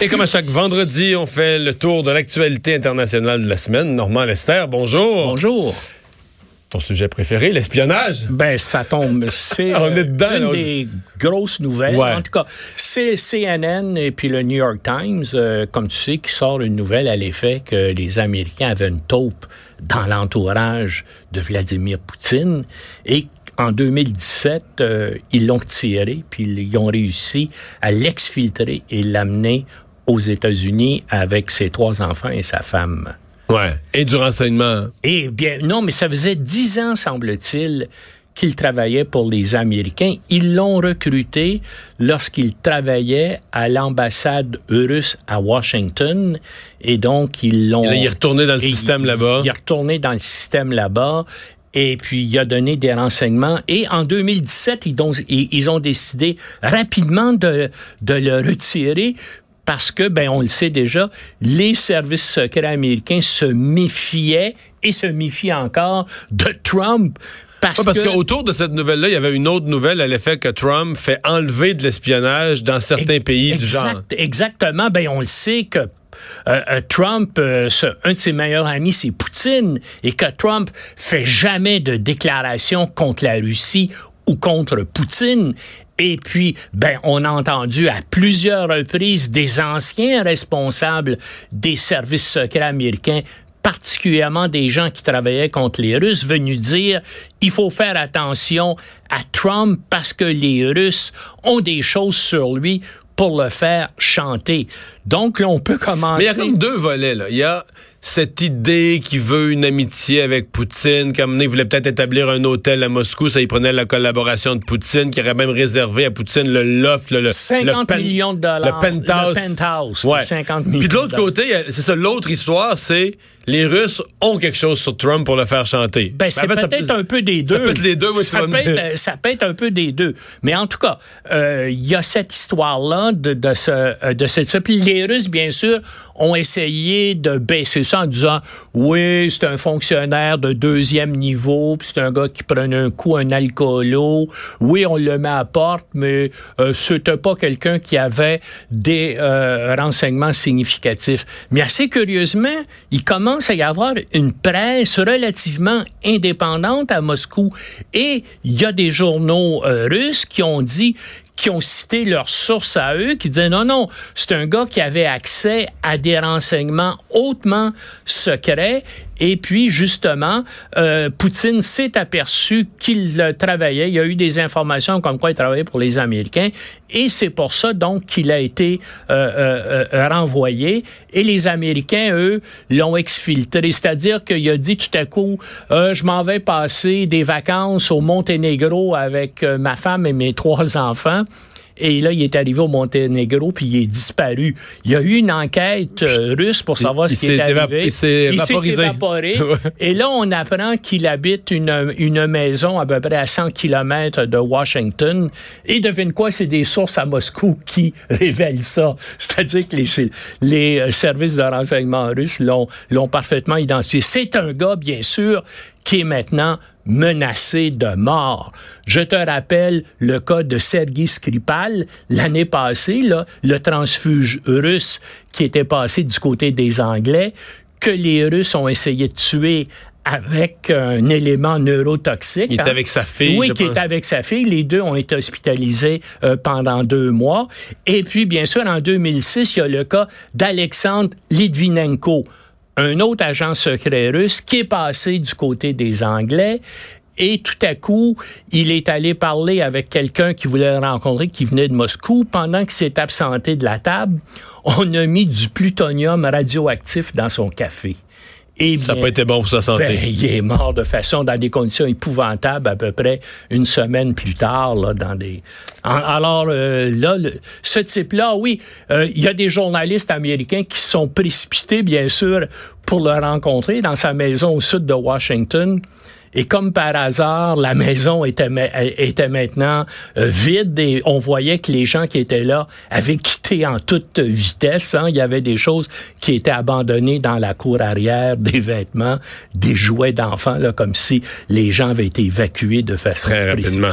Et comme à chaque vendredi, on fait le tour de l'actualité internationale de la semaine. Normand Lester, bonjour. Bonjour. Ton sujet préféré, l'espionnage? Ben, ça tombe. C'est On est dedans, une là. des grosses nouvelles. Ouais. En tout cas, c'est CNN et puis le New York Times, euh, comme tu sais, qui sort une nouvelle à l'effet que les Américains avaient une taupe dans l'entourage de Vladimir Poutine et en 2017, euh, ils l'ont tiré, puis ils ont réussi à l'exfiltrer et l'amener aux États-Unis avec ses trois enfants et sa femme. Ouais. Et du renseignement. Eh bien, non, mais ça faisait dix ans, semble-t-il, qu'il travaillait pour les Américains. Ils l'ont recruté lorsqu'il travaillait à l'ambassade russe à Washington. Et donc, ils l'ont... Et il est retourné dans le Et système là-bas. Il est retourné dans le système là-bas. Et puis, il a donné des renseignements. Et en 2017, ils ont, ils ils ont décidé rapidement de, de le retirer parce que, ben, on le sait déjà, les services secrets américains se méfiaient et se méfient encore de Trump. Parce, Ouais, parce que, qu'autour de cette nouvelle-là, il y avait une autre nouvelle à l'effet que Trump fait enlever de l'espionnage dans certains pays du genre. Exact- Exactement. Ben, on le sait que euh, euh, Trump, euh, ce- un de ses meilleurs amis, c'est Poutine, et que Trump fait jamais de déclaration contre la Russie ou contre Poutine. Et puis, ben, on a entendu à plusieurs reprises des anciens responsables des services secrets américains particulièrement des gens qui travaillaient contre les Russes, venus dire il faut faire attention à Trump parce que les Russes ont des choses sur lui pour le faire chanter. Donc, là, on peut commencer. Mais il y a comme deux volets, là. Il y a cette idée qui veut une amitié avec Poutine, comme il voulait peut-être établir un hôtel à Moscou, ça il prenait la collaboration de Poutine, qui aurait même réservé à Poutine le loft, le, le 50 le pen- millions de dollars. le penthouse. Le penthouse, Ouais. 50 millions Puis de l'autre côté, y c'est ça, l'autre histoire, c'est les Russes ont quelque chose sur Trump pour le faire chanter. Ben, c'est en fait, ça peut-être peut- un peu des deux. Ça peut être les deux, oui, ça, peut être, ça peut être un peu des deux. Mais en tout cas, euh, il y a cette histoire-là de, de ce, euh, de cette, ça. Puis les Russes, bien sûr, ont essayé de baisser ça en disant, oui, c'est un fonctionnaire de deuxième niveau, puis c'est un gars qui prenait un coup, un alcoolo. Oui, on le met à porte, mais euh, c'était pas quelqu'un qui avait des euh, renseignements significatifs. Mais assez curieusement, il commence à y avoir une presse relativement indépendante à Moscou. Et il y a des journaux euh, russes qui ont dit qui ont cité leurs sources à eux, qui disaient non, non, c'est un gars qui avait accès à des renseignements hautement secrets. Et puis, justement, euh, Poutine s'est aperçu qu'il travaillait. Il y a eu des informations comme quoi il travaillait pour les Américains. Et c'est pour ça, donc, qu'il a été euh, euh, euh, renvoyé. Et les Américains, eux, l'ont exfiltré. C'est-à-dire qu'il a dit tout à coup, euh, je m'en vais passer des vacances au Monténégro avec euh, ma femme et mes trois enfants. Et là, il est arrivé au Monténégro, puis il est disparu. Il y a eu une enquête euh, russe pour savoir Il ce qui est arrivé. il s'est évaporé. Et là, on apprend qu'il habite une, une maison à peu près à 100 km de Washington. Et devine quoi, c'est des sources à Moscou qui révèlent ça. C'est-à-dire que les, les euh, services de renseignement russes l'ont parfaitement identifié. C'est un gars, bien sûr, qui est maintenant menacé de mort. Je te rappelle le cas de Sergei Skripal l'année passée, là, le transfuge russe qui était passé du côté des Anglais, que les Russes ont essayé de tuer avec un élément neurotoxique. Il est hein. avec sa fille, Oui, qui pense. est avec sa fille. Les deux ont été hospitalisés euh, pendant deux mois. Et puis, bien sûr, en 2006, il y a le cas d'Alexandre Litvinenko, un autre agent secret russe qui est passé du côté des Anglais. Et tout à coup, il est allé parler avec quelqu'un qui voulait le rencontrer, qui venait de Moscou. Pendant qu'il s'est absenté de la table, on a mis du plutonium radioactif dans son café. Et Ça n'a pas été bon pour sa santé. ben, il est mort de façon dans des conditions épouvantables à peu près une semaine plus tard là, dans des En- alors euh, là le- ce type-là oui euh, il y a des journalistes américains qui se sont précipités bien sûr pour le rencontrer dans sa maison au sud de Washington et comme par hasard, la maison était, ma- était maintenant euh, vide et on voyait que les gens qui étaient là avaient quitté en toute vitesse. hein. Il y avait des choses qui étaient abandonnées dans la cour arrière, des vêtements, des jouets d'enfants, là, comme si les gens avaient été évacués de façon Très rapidement.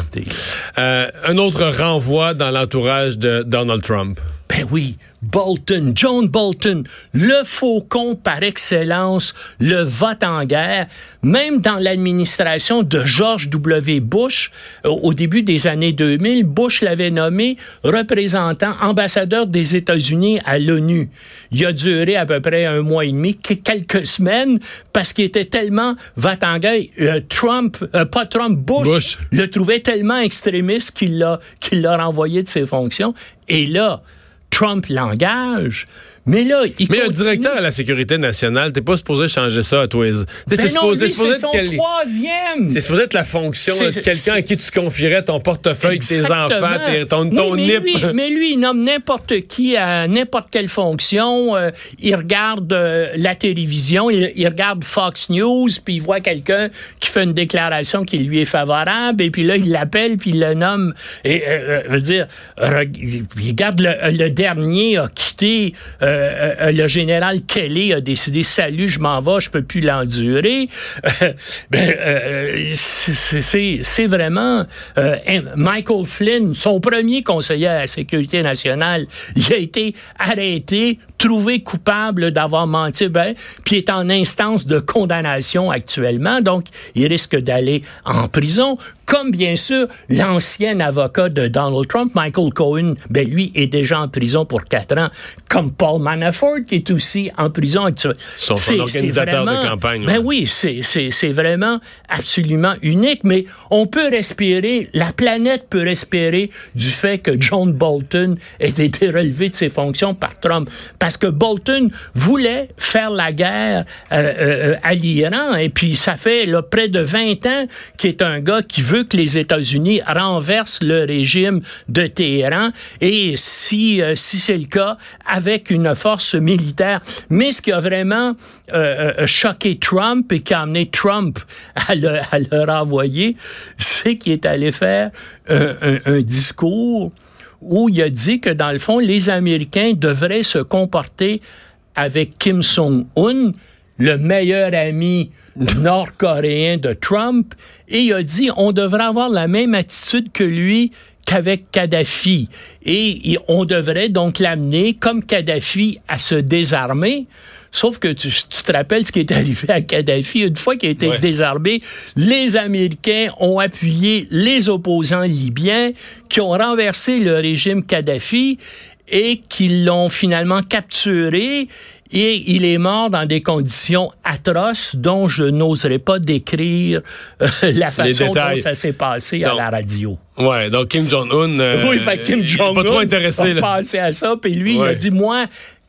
Euh, un autre renvoi dans l'entourage de Donald Trump. Ben, oui, Bolton, John Bolton, le faucon par excellence, le vote en guerre, même dans l'administration de George W. Bush, euh, au début des années 2000, Bush l'avait nommé représentant, ambassadeur des États-Unis à l'ONU. Il a duré à peu près un mois et demi, quelques semaines, parce qu'il était tellement vote en guerre, euh, Trump, euh, pas Trump, Bush, le trouvait tellement extrémiste qu'il l'a, qu'il l'a renvoyé de ses fonctions. Et là, Trump l'engage. Mais là, il Mais continue. un directeur à la sécurité nationale, t'es pas supposé changer ça à toi. Ben c'est supposé, son être quel- troisième. c'est supposé être la fonction de quelqu'un à qui tu confierais ton portefeuille, tes enfants, tes- ton, Oui, ton mais, nip. lui, mais lui, il nomme n'importe qui à n'importe quelle fonction. Euh, il regarde euh, la télévision, il, il regarde Fox News, puis il voit quelqu'un qui fait une déclaration qui lui est favorable, et puis là, il l'appelle, puis il le nomme. Et, euh, je veux dire, re- il regarde le, le dernier a quitté, euh, euh, le général Kelly a décidé, salut, je m'en vais, je peux plus l'endurer. Euh, ben, euh, c'est- vraiment Michael Flynn, son premier conseiller à la sécurité nationale, il a été arrêté, trouvé coupable d'avoir menti, ben, puis est en instance de condamnation actuellement, donc il risque d'aller en prison. Comme bien sûr l'ancien avocat de Donald Trump, Michael Cohen, ben lui est déjà en prison pour quatre ans. Comme Paul Manafort qui est aussi en prison actuellement. Son- organisateur c'est de vraiment- campagne, Ben oui, c'est, c'est, c'est vraiment absolument unique, mais on peut respirer, la planète peut respirer du fait que John Bolton ait été relevé de ses fonctions par Trump. Parce que Bolton voulait faire la guerre euh, euh, à l'Iran, et puis ça fait là, près de 20 ans qu'il est un gars qui veut que les États-Unis renversent le régime de Téhéran, et si, euh, si c'est le cas, avec une force militaire. Mais ce qui a vraiment choqué Trump et qui a amené Trump à le, à le renvoyer, c'est qu'il est allé faire un discours où il a dit que, dans le fond, les Américains devraient se comporter avec Kim Jong-un, le meilleur ami nord-coréen de Trump, et il a dit on devrait avoir la même attitude que lui qu'avec Kadhafi. Et on devrait donc l'amener, comme Kadhafi, à se désarmer. Sauf que tu, tu te rappelles ce qui est arrivé à Kadhafi. Une fois qu'il a été Ouais. désarmé, les Américains ont appuyé les opposants libyens qui ont renversé le régime Kadhafi et qui l'ont finalement capturé. Et il est mort dans des conditions atroces dont je n'oserais pas décrire euh, la façon dont ça s'est passé à la radio. Ouais, donc Kim Jong-un. euh, Oui, fait que Kim Jong-un Pas trop intéressé, à ça, puis lui, il a dit, moi,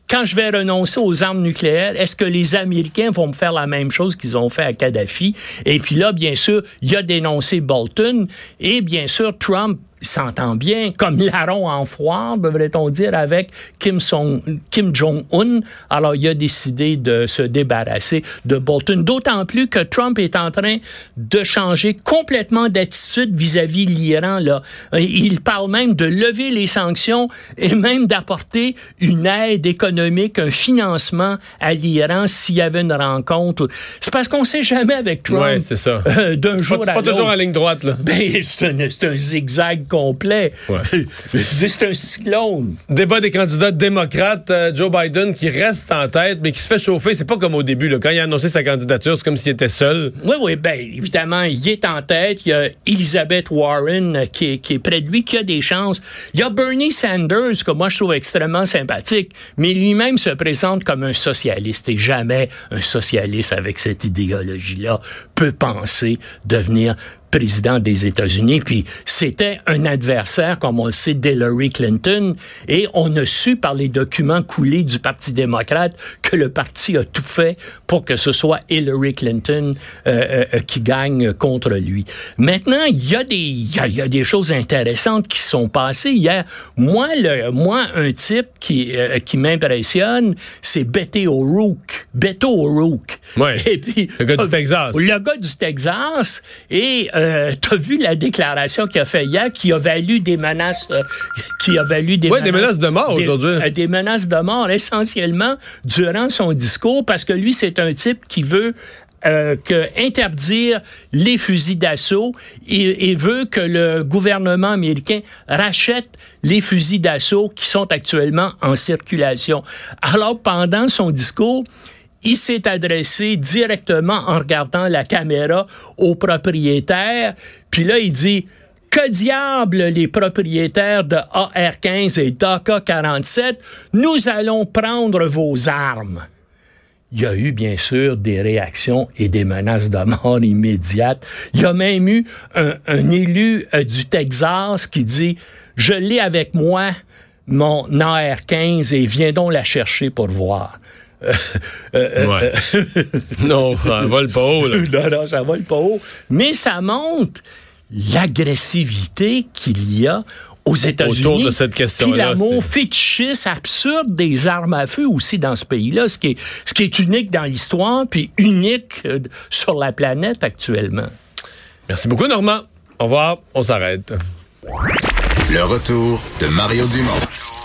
quand je vais renoncer aux armes nucléaires, est-ce que les Américains vont me faire la même chose qu'ils ont fait à Kadhafi? Et puis là, bien sûr, il a dénoncé Bolton, et bien sûr, Trump s'entend bien, comme larron en foire, devrait-on dire, avec Kim, Song- Kim Jong-un. Alors, il a décidé de se débarrasser de Bolton. D'autant plus que Trump est en train de changer complètement d'attitude vis-à-vis de l'Iran. Là. Il parle même de lever les sanctions et même d'apporter une aide économique, un financement à l'Iran s'il y avait une rencontre. C'est parce qu'on sait jamais avec Trump. Ouais, c'est ça. euh, D'un jour Pas, à pas toujours l'autre. en ligne droite, là. Ben, c'est un, c'est un zigzag complet. Ouais. C'est un cyclone. Débat des candidats démocrates, euh, Joe Biden qui reste en tête, mais qui se fait chauffer. C'est pas comme au début, là. Quand il a annoncé sa candidature, c'est comme s'il était seul. Oui, oui, ben évidemment, il est en tête. Il y a Elizabeth Warren euh, qui est, qui est près de lui, qui a des chances. Il y a Bernie Sanders, que moi je trouve extrêmement sympathique, mais lui-même se présente comme un socialiste et jamais un socialiste avec cette idéologie-là peut penser devenir président des États-Unis. Puis c'était un adversaire, comme on le sait, d'Hillary Clinton. Et on a su par les documents coulés du Parti démocrate que le parti a tout fait pour que ce soit Hillary Clinton euh, euh, qui gagne contre lui. Maintenant, il y a des il y a, y a des choses intéressantes qui se sont passées hier. Moi, le, moi, un type qui euh, qui m'impressionne, c'est Beto O'Rourke. Beto O'Rourke. Ouais. Et puis Le gars du Texas. le gars du Texas. Et euh, t'as vu la déclaration qu'il a fait hier, qui a valu des menaces, euh, qui a valu des Ouais, des menaces de mort aujourd'hui. euh, des menaces de mort essentiellement durant son discours, parce que lui, c'est un type qui veut euh, que interdire les fusils d'assaut et, veut que le gouvernement américain rachète les fusils d'assaut qui sont actuellement en circulation. Alors, pendant son discours, il s'est adressé directement en regardant la caméra aux propriétaires, puis là, il dit que diable les propriétaires de AR-15 et d'AK-47, nous allons prendre vos armes. Il y a eu, bien sûr, des réactions et des menaces de mort immédiates. Il y a même eu un, élu euh, du Texas qui dit, je l'ai avec moi, mon AR-15, et viens donc la chercher pour voir. Euh, euh, non, ça vole pas haut. non, non, ça vole pas haut. Mais ça montre l'agressivité qu'il y a aux États-Unis. Autour de cette question-là. l'amour fétichiste absurde des armes à feu aussi dans ce pays-là, ce qui est, ce qui est unique dans l'histoire, puis unique euh, sur la planète actuellement. Merci beaucoup, Normand. Au revoir. On s'arrête. Le retour de Mario Dumont.